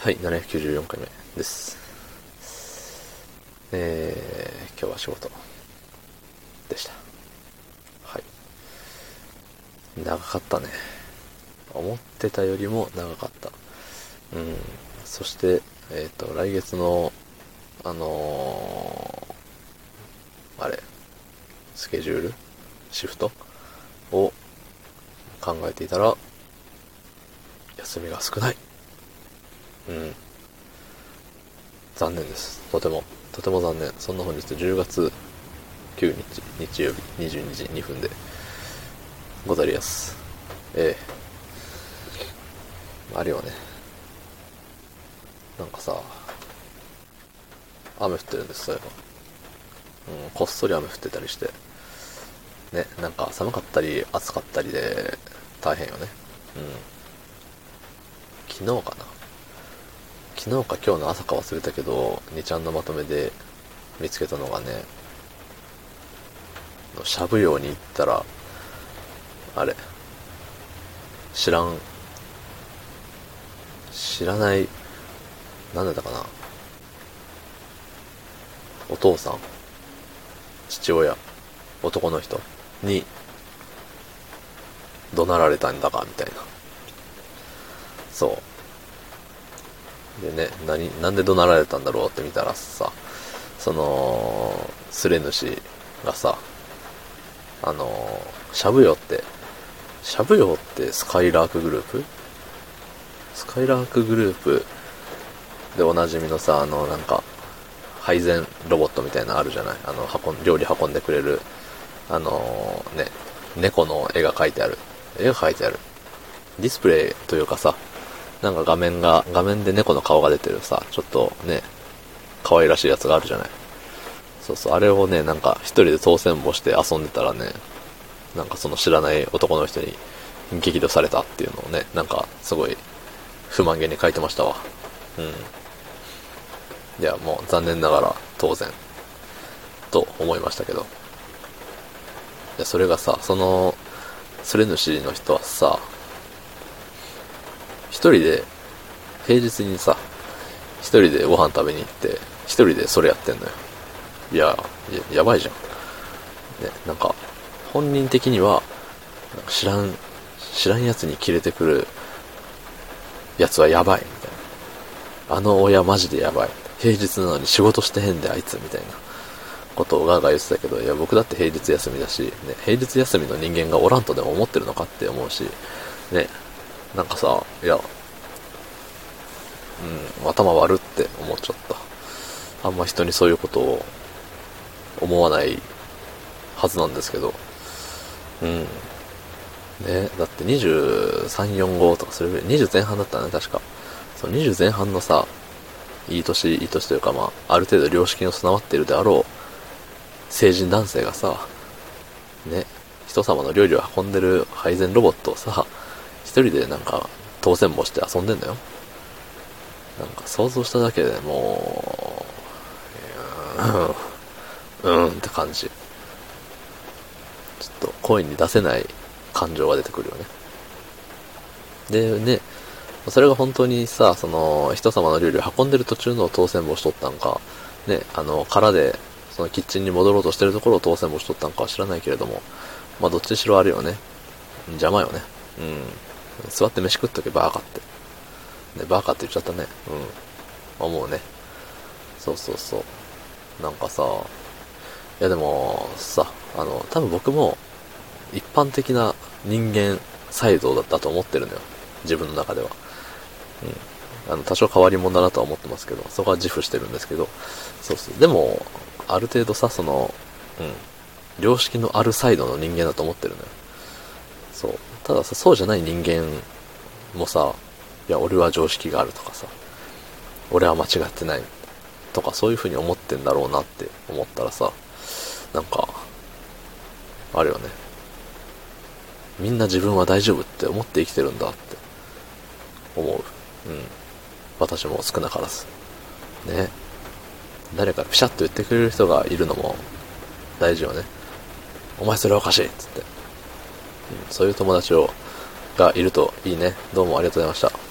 はい、794回目です。えー、今日は仕事でした。はい。長かったね。思ってたよりも長かった。うん。そして、えっ、と、来月の、あのー、あれ、スケジュール？シフト？を考えていたら、休みが少ない。うん。残念です。とても、とても残念。そんな本日10月9日、日曜日22時2分でござりやす。ええあるよね。なんかさ、雨降ってるんです、そういえば。うん、こっそり雨降ってたりして。ね、なんか寒かったり暑かったりで大変よね。うん。昨日かな昨日か今日の朝か忘れたけど、2ちゃんのまとめで見つけたのがね、しゃぶ用に行ったら、あれ、知らん、知らない、なんだったかな。お父さん、父親、男の人に、怒鳴られたんだか、みたいな。そう。でね、何、なんで怒鳴られたんだろうって見たらさ、その、スレ主がさ、あの、しゃぶよって、しゃぶよってスカイラークグループ？スカイラークグループでおなじみのさ、あの、なんか、配膳ロボットみたいなのあるじゃない？あの、運ん、料理運んでくれる、あのね、猫の絵が描いてある。絵が描いてある。ディスプレイというかさ、なんか画面が、画面で猫の顔が出てるさ、ちょっとね、可愛らしいやつがあるじゃない。そうそう、あれをね、なんか一人で当選簿して遊んでたらね、なんかその知らない男の人に激怒されたっていうのをね、なんかすごい不満げに書いてましたわ。うん。いや、もう残念ながら当然、と思いましたけど。いや、それがさ、その、スレ主の人はさ、一人で、平日にさ、一人でご飯食べに行って、一人でそれやってんのよ。いや、ややばいじゃん。ね、なんか、本人的には、知らん、知らんやつに切れてくるやつはやばい、みたいな。あの親マジでやばい。平日なのに仕事してへんで、あいつ、みたいなことをガーガー言ってたけど、いや、僕だって平日休みだし、ね、平日休みの人間がおらんとでも思ってるのかって思うし、ね、なんかさ、いや、うん、頭悪って思っちゃった。あんま人にそういうことを思わないはずなんですけど、うん。ね、だって23、4、5とかそれぐらい、20前半だったね、確か。そう、20前半のさ、いい年、いい年というかまあ、ある程度良識の備わっているであろう、成人男性がさ、ね、人様の料理を運んでる配膳ロボットをさ、一人でなんか、当選簿して遊んでんだよ。なんか想像しただけでもう、うん、うんって感じ。ちょっと声に出せない感情が出てくるよね。でね、それが本当にさ、その、人様の料理を運んでる途中の当選簿しとったんか、ね、あの、空で、そのキッチンに戻ろうとしてるところを当選簿しとったんかは知らないけれども、まあどっちにしろあるよね。邪魔よね。うん。座って飯食っとけバーカって。ね、バーカって言っちゃったね。うん。思うね。そうそうそう。なんかさ、いやでも、さ、あの、多分僕も、一般的な人間サイドだったと思ってるのよ。自分の中では。うん。あの、多少変わり者だなとは思ってますけど、そこは自負してるんですけど、そうそう。でも、ある程度さ、その、うん。良識のあるサイドの人間だと思ってるのよ。そう。たださ、そうじゃない人間もさ、いや、俺は常識があるとかさ、俺は間違ってないとか、そういう風に思ってんだろうなって思ったらさ、なんか、あるよね。みんな自分は大丈夫って思って生きてるんだって思う。うん。私も少なからず。ね。誰かピシャッと言ってくれる人がいるのも大事よね。お前それおかしいっつって。そういう友達をがいるといいね。どうもありがとうございました。